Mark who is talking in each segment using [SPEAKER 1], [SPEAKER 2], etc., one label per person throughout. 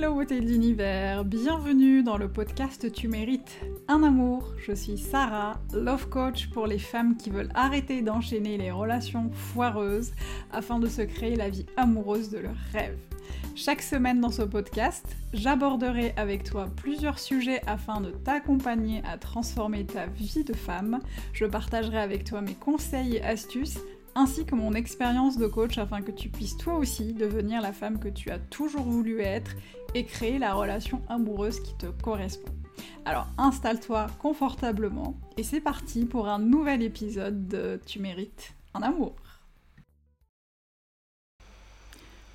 [SPEAKER 1] Hello beauté de l'univers, bienvenue dans le podcast Tu mérites un amour. Je suis Sarah, love coach pour les femmes qui veulent arrêter d'enchaîner les relations foireuses afin de se créer la vie amoureuse de leurs rêves. Chaque semaine dans ce podcast, j'aborderai avec toi plusieurs sujets afin de t'accompagner à transformer ta vie de femme. Je partagerai avec toi mes conseils et astuces ainsi que mon expérience de coach afin que tu puisses toi aussi devenir la femme que tu as toujours voulu être et créer la relation amoureuse qui te correspond. Alors installe-toi confortablement et c'est parti pour un nouvel épisode de Tu mérites un amour.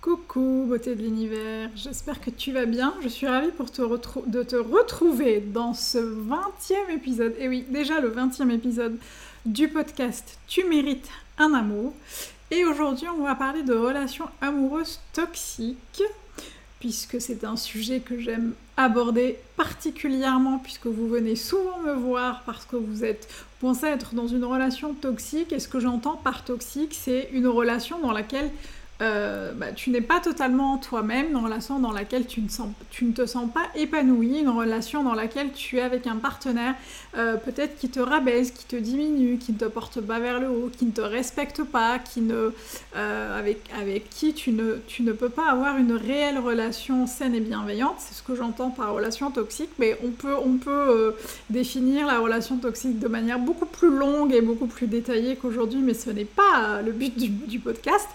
[SPEAKER 1] Coucou beauté de l'univers, j'espère que tu vas bien. Je suis ravie pour te de te retrouver dans ce 20e épisode. Et oui, déjà le 20e épisode du podcast Tu mérites amour. Et aujourd'hui, on va parler de relations amoureuses toxiques, puisque c'est un sujet que j'aime aborder particulièrement, puisque vous venez souvent me voir parce que vous êtes vous pensez être dans une relation toxique. Et ce que j'entends par toxique, c'est une relation dans laquelle euh, bah, tu n'es pas totalement toi-même, une relation dans laquelle tu ne, te sens pas épanoui, une relation dans laquelle tu es avec un partenaire euh, peut-être qui te rabaisse, qui te diminue, qui ne te porte pas vers le haut, qui ne te respecte pas, euh, avec, qui tu ne, peux pas avoir une réelle relation saine et bienveillante. C'est ce que j'entends par relation toxique, mais on peut, définir la relation toxique de manière beaucoup plus longue et beaucoup plus détaillée qu'aujourd'hui, mais ce n'est pas le but du podcast.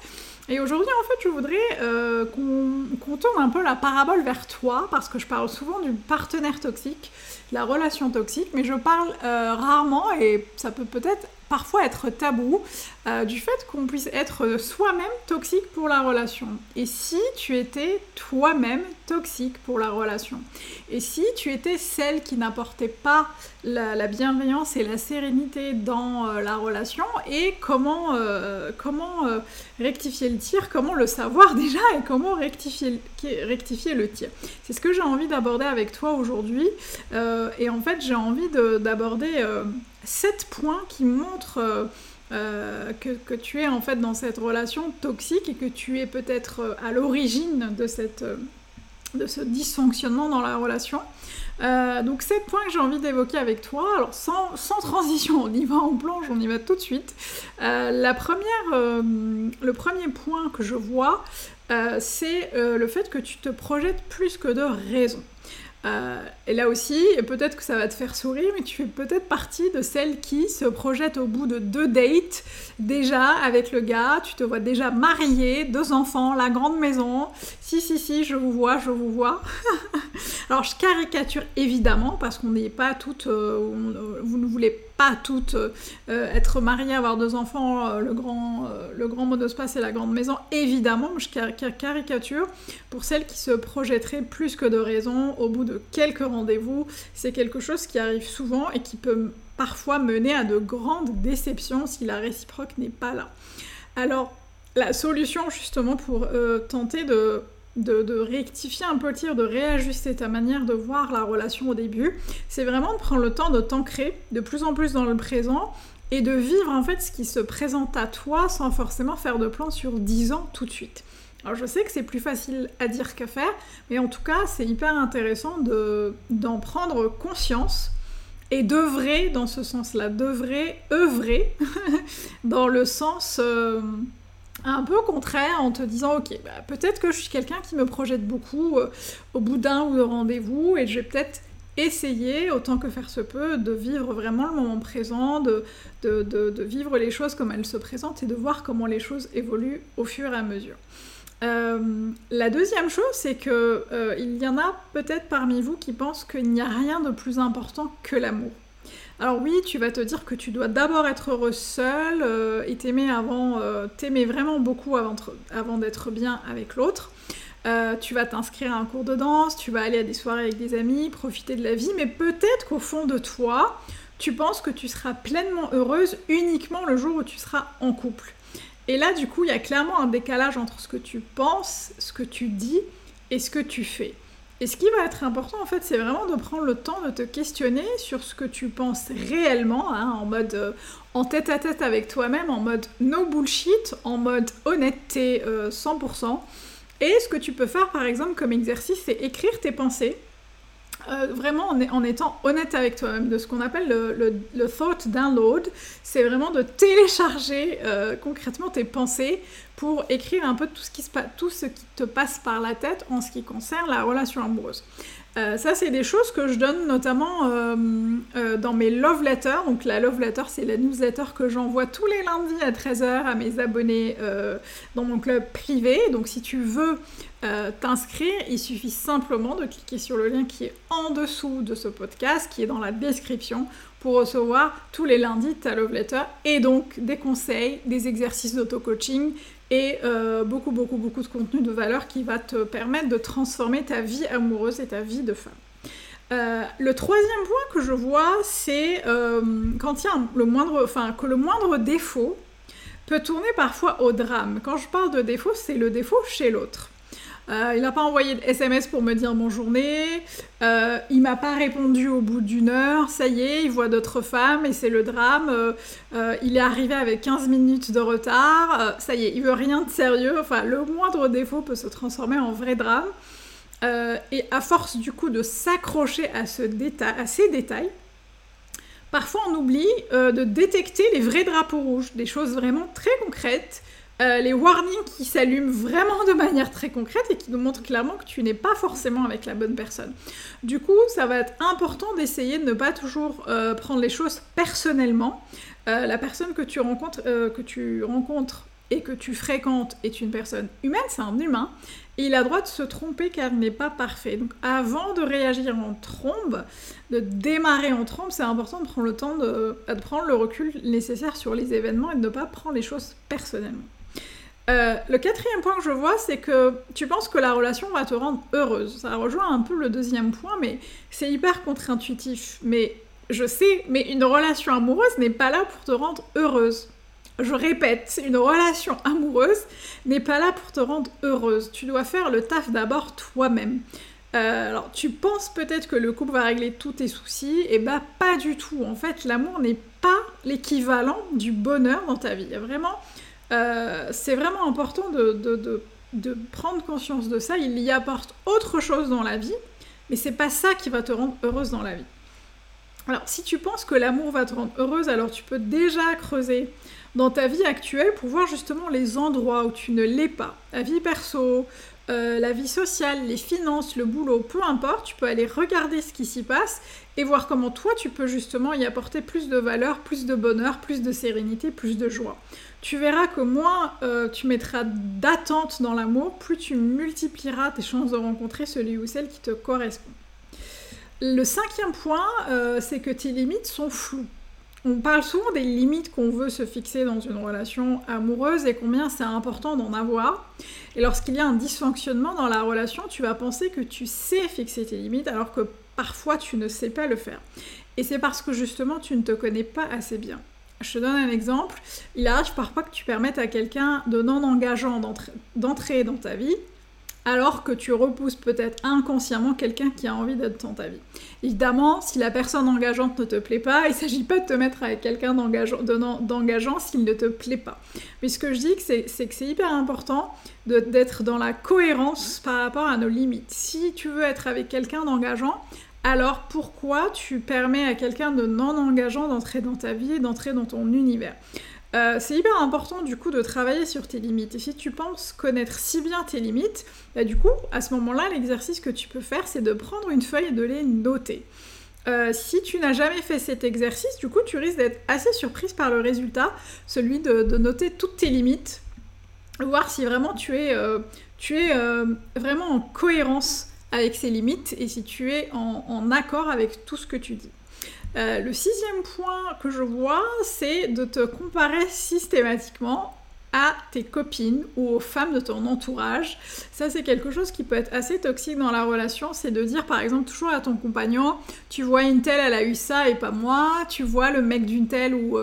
[SPEAKER 1] Et aujourd'hui, en fait, je voudrais euh, qu'on tourne un peu la parabole vers toi, parce que je parle souvent du partenaire toxique, la relation toxique, mais je parle euh, rarement, et ça peut peut-être parfois être tabou euh, du fait qu'on puisse être soi-même toxique pour la relation. Et si tu étais toi-même toxique pour la relation? Et si tu étais celle qui n'apportait pas la, bienveillance et la sérénité dans euh, la relation Et comment, euh, comment rectifier le tir? Comment le savoir déjà Et comment rectifier, rectifier le tir? C'est ce que j'ai envie d'aborder avec toi aujourd'hui. et en fait, j'ai envie d'aborder sept points qui montrent euh, euh, que, tu es en fait dans cette relation toxique et que tu es peut-être euh, à l'origine de, de ce dysfonctionnement dans la relation. donc sept points que j'ai envie d'évoquer avec toi. Alors sans, sans, transition, on y va en plonge, on y va tout de suite. la première, le premier point que je vois, c'est le fait que tu te projettes plus que de raison. Euh, et là aussi, peut-être que ça va te faire sourire, mais tu fais peut-être partie de celles qui se projettent au bout de deux dates déjà avec le gars. Tu te vois déjà mariée, deux enfants, la grande maison. Si, si, si, je vous vois, je vous vois. Alors je caricature évidemment parce qu'on n'est pas toutes, euh, vous ne voulez pas toutes euh, être mariées, avoir deux enfants, le grand, le grand monospace et la grande maison. Évidemment, je caricature pour celles qui se projetteraient plus que de raison au bout de quelques rendez-vous. C'est quelque chose qui arrive souvent et qui peut parfois mener à de grandes déceptions si la réciproque n'est pas là. Alors, la solution justement pour euh, tenter de, de, rectifier un peu le tir, de réajuster ta manière de voir la relation au début, c'est vraiment de prendre le temps de t'ancrer de plus en plus dans le présent et de vivre en fait ce qui se présente à toi sans forcément faire de plan sur 10 ans tout de suite. Alors je sais que c'est plus facile à dire qu'à faire, mais en tout cas c'est hyper intéressant d'en prendre conscience et d'œuvrer dans ce sens-là, d'œuvrer, œuvrer dans le sens euh, un peu contraire en te disant ok bah, peut-être que je suis quelqu'un qui me projette beaucoup euh, au bout d'un ou deux rendez-vous et je vais peut-être essayer autant que faire se peut de vivre vraiment le moment présent, de, vivre les choses comme elles se présentent et de voir comment les choses évoluent au fur et à mesure. Euh, la deuxième chose, c'est que euh, il y en a peut-être parmi vous qui pensent qu'il n'y a rien de plus important que l'amour. Alors oui, tu vas te dire que tu dois d'abord être heureux seul euh, et t'aimer avant, t'aimer vraiment beaucoup avant, avant d'être bien avec l'autre. tu vas t'inscrire à un cours de danse, tu vas aller à des soirées avec des amis, profiter de la vie, mais peut-être qu'au fond de toi, tu penses que tu seras pleinement heureuse uniquement le jour où tu seras en couple. Et là, du coup, il y a clairement un décalage entre ce que tu penses, ce que tu dis et ce que tu fais. Et ce qui va être important, en fait, c'est vraiment de prendre le temps de te questionner sur ce que tu penses réellement, hein, en mode euh, en tête à tête avec toi-même, en mode no bullshit, en mode honnêteté 100%. Euh, Et ce que tu peux faire par exemple comme exercice, c'est écrire tes pensées. Euh, vraiment en, étant honnête avec toi-même, de ce qu'on appelle le, le, thought download, c'est vraiment de télécharger euh, concrètement tes pensées pour écrire un peu tout ce, qui se tout ce qui te passe par la tête en ce qui concerne la relation amoureuse. Euh, ça, c'est des choses que je donne notamment euh, euh, dans mes love letters. Donc, la love letter, c'est la newsletter que j'envoie tous les lundis à 13h à mes abonnés dans mon club privé. Donc, si tu veux t'inscrire, il suffit simplement de cliquer sur le lien qui est en dessous de ce podcast, qui est dans la description, pour recevoir tous les lundis ta love letter et donc des conseils, des exercices d'auto-coaching et euh, beaucoup, beaucoup, beaucoup de contenu de valeur qui va te permettre de transformer ta vie amoureuse et ta vie de femme. Euh, le troisième point que je vois, c'est euh, quand il que le moindre défaut peut tourner parfois au drame. Quand je parle de défaut, c'est le défaut chez l'autre. Euh, il n'a pas envoyé de SMS pour me dire bonne journée. Euh, il m'a pas répondu au bout d'une heure. Ça y est, il voit d'autres femmes et c'est le drame. Euh, il est arrivé avec 15 minutes de retard. ça y est, il veut rien de sérieux. Enfin, le moindre défaut peut se transformer en vrai drame. et à force du coup de s'accrocher à ces détails, parfois on oublie de détecter les vrais drapeaux rouges, des choses vraiment très concrètes euh, les warnings qui s'allument vraiment de manière très concrète et qui nous montrent clairement que tu n'es pas forcément avec la bonne personne. Du coup, ça va être important d'essayer de ne pas toujours euh, prendre les choses personnellement. Euh, la personne que tu, rencontres, que tu rencontres et que tu fréquentes est une personne humaine, c'est un humain, et il a droit de se tromper car il n'est pas parfait. Donc avant de réagir en trombe, de démarrer en trombe, c'est important de prendre le temps de prendre le recul nécessaire sur les événements et de ne pas prendre les choses personnellement. Euh, le quatrième point que je vois, c'est que tu penses que la relation va te rendre heureuse. Ça rejoint un peu le deuxième point, mais c'est hyper contre-intuitif. Mais je sais, mais une relation amoureuse n'est pas là pour te rendre heureuse. Je répète, une relation amoureuse n'est pas là pour te rendre heureuse. Tu dois faire le taf d'abord toi-même. Euh, alors, tu penses peut-être que le couple va régler tous tes soucis, et bah pas du tout. En fait, l'amour n'est pas l'équivalent du bonheur dans ta vie. Vraiment euh, c'est vraiment important de, prendre conscience de ça. Il y apporte autre chose dans la vie, mais c'est pas ça qui va te rendre heureuse dans la vie. Alors, si tu penses que l'amour va te rendre heureuse, alors tu peux déjà creuser dans ta vie actuelle pour voir justement les endroits où tu ne l'es pas. La vie perso, euh, la vie sociale, les finances, le boulot, peu importe, tu peux aller regarder ce qui s'y passe et voir comment toi tu peux justement y apporter plus de valeur, plus de bonheur, plus de sérénité, plus de joie tu verras que moins euh, tu mettras d'attente dans l'amour, plus tu multiplieras tes chances de rencontrer celui ou celle qui te correspond. Le cinquième point, euh, c'est que tes limites sont floues. On parle souvent des limites qu'on veut se fixer dans une relation amoureuse et combien c'est important d'en avoir. Et lorsqu'il y a un dysfonctionnement dans la relation, tu vas penser que tu sais fixer tes limites alors que parfois tu ne sais pas le faire. Et c'est parce que justement tu ne te connais pas assez bien. Je te donne un exemple. Il arrive parfois que tu permettes à quelqu'un de non engageant d'entrer dans ta vie, alors que tu repousses peut-être inconsciemment quelqu'un qui a envie d'être dans ta vie. Évidemment, si la personne engageante ne te plaît pas, il ne s'agit pas de te mettre avec quelqu'un d'engageant s'il ne te plaît pas. Mais ce que je dis, c'est que c'est hyper important d'être dans la cohérence par rapport à nos limites. Si tu veux être avec quelqu'un d'engageant, alors pourquoi tu permets à quelqu'un de non engageant d'entrer dans ta vie et d'entrer dans ton univers? Euh, c'est hyper important du coup de travailler sur tes limites. Et si tu penses connaître si bien tes limites, bah, du coup, à ce moment-là, l'exercice que tu peux faire, c'est de prendre une feuille et de les noter. Euh, si tu n'as jamais fait cet exercice, du coup, tu risques d'être assez surprise par le résultat, celui de, noter toutes tes limites, voir si vraiment tu es, euh, vraiment en cohérence avec ses limites et si tu es en, accord avec tout ce que tu dis. Euh, le sixième point que je vois, c'est de te comparer systématiquement à tes copines ou aux femmes de ton entourage. Ça, c'est quelque chose qui peut être assez toxique dans la relation. C'est de dire, par exemple, toujours à ton compagnon, tu vois une telle, elle a eu ça et pas moi. Tu vois le mec d'une telle ou,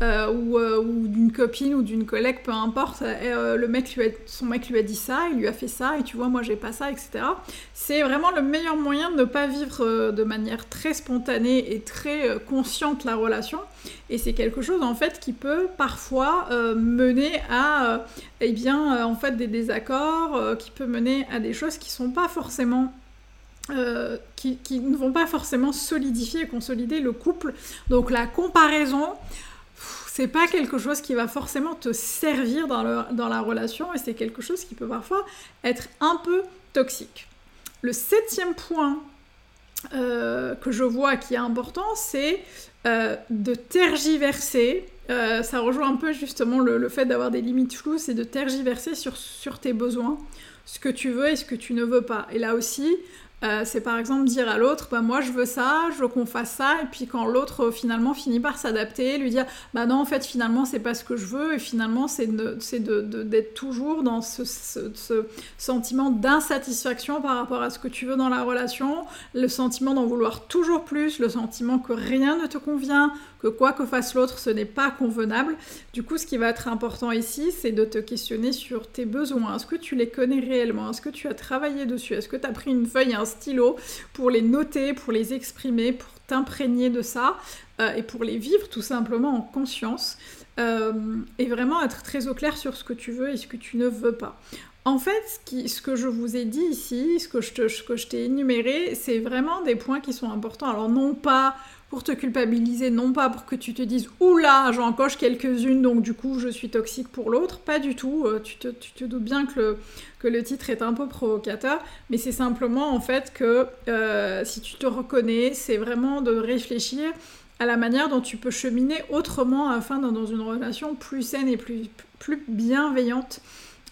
[SPEAKER 1] euh, euh, ou, d'une copine ou d'une collègue, peu importe, le mec lui son mec lui a dit ça, il lui a fait ça, et tu vois, moi j'ai pas ça, etc. C'est vraiment le meilleur moyen de ne pas vivre de manière très spontanée et très consciente la relation. Et c'est quelque chose en fait qui peut parfois mener à eh bien, en fait, des désaccords, qui peut mener à des choses qui sont pas forcément euh, qui, ne vont pas forcément solidifier et consolider le couple. Donc la comparaison, c'est pas quelque chose qui va forcément te servir dans, la relation et c'est quelque chose qui peut parfois être un peu toxique. Le septième point euh, que je vois qui est important, c'est euh, de tergiverser. ça rejoint un peu justement le, fait d'avoir des limites floues, c'est de tergiverser sur tes besoins, ce que tu veux et ce que tu ne veux pas. Et là aussi, euh, c'est par exemple dire à l'autre, bah moi je veux ça, je veux qu'on fasse ça, et puis quand l'autre euh, finalement finit par s'adapter, lui dire, bah non en fait finalement c'est pas ce que je veux, et finalement c'est d'être toujours dans ce, sentiment d'insatisfaction par rapport à ce que tu veux dans la relation, le sentiment d'en vouloir toujours plus, le sentiment que rien ne te convient, que quoi que fasse l'autre, ce n'est pas convenable. Du coup, ce qui va être important ici, c'est de te questionner sur tes besoins. Est-ce que tu les connais réellement? Est-ce que tu as travaillé dessus? Est-ce que tu as pris une feuille stylo pour les noter, pour les exprimer, pour t'imprégner de ça euh, et pour les vivre tout simplement en conscience euh, et vraiment être très au clair sur ce que tu veux et ce que tu ne veux pas. En fait, ce, ce que je vous ai dit ici, ce que je t'ai énuméré, c'est vraiment des points qui sont importants. Alors non pas pour te culpabiliser, non pas pour que tu te dises oula, j'en coche quelques-unes, donc du coup je suis toxique pour l'autre, pas du tout. Euh, tu, te, doutes bien que le, titre est un peu provocateur, mais c'est simplement en fait que euh, si tu te reconnais, c'est vraiment de réfléchir à la manière dont tu peux cheminer autrement afin d'être dans une relation plus saine et plus bienveillante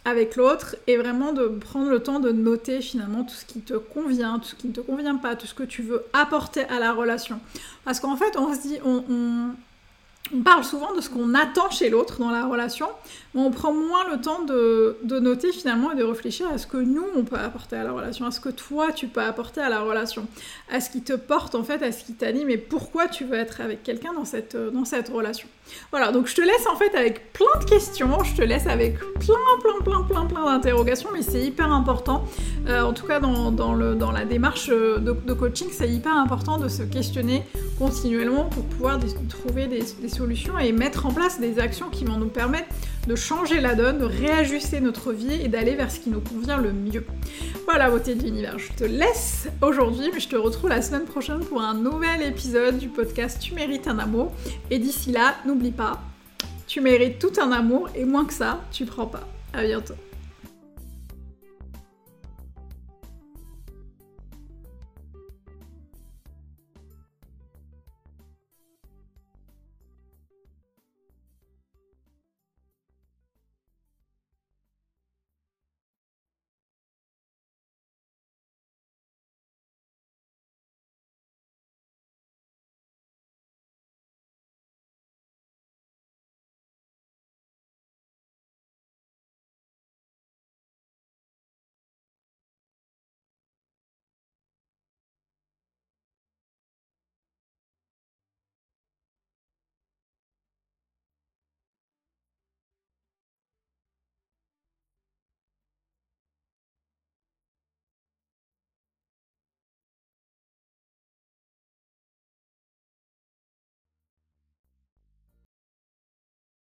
[SPEAKER 1] avec l'autre et vraiment de prendre le temps de noter finalement tout ce qui te convient, tout ce qui ne te convient pas, tout ce que tu veux apporter à la relation. Parce qu'en fait, on se dit, on, on parle souvent de ce qu'on attend chez l'autre dans la relation, mais on prend moins le temps de, noter finalement et de réfléchir à ce que nous, on peut apporter à la relation, à ce que toi, tu peux apporter à la relation, à ce qui te porte en fait, à ce qui t'anime et pourquoi tu veux être avec quelqu'un dans cette, dans cette relation. Voilà, donc je te laisse en fait avec plein de questions, je te laisse avec plein, plein, plein, plein, plein d'interrogations, mais c'est hyper important. Euh, en tout cas, dans, le, dans la démarche de, de coaching, c'est hyper important de se questionner continuellement pour pouvoir trouver des solutions et mettre en place des actions qui vont nous permettre de changer la donne, de réajuster notre vie et d'aller vers ce qui nous convient le mieux. Voilà, beauté de l'univers, je te laisse aujourd'hui, mais je te retrouve la semaine prochaine pour un nouvel épisode du podcast Tu mérites un amour. Et d'ici là, n'oublie pas, tu mérites tout un amour et moins que ça, tu prends pas. À bientôt.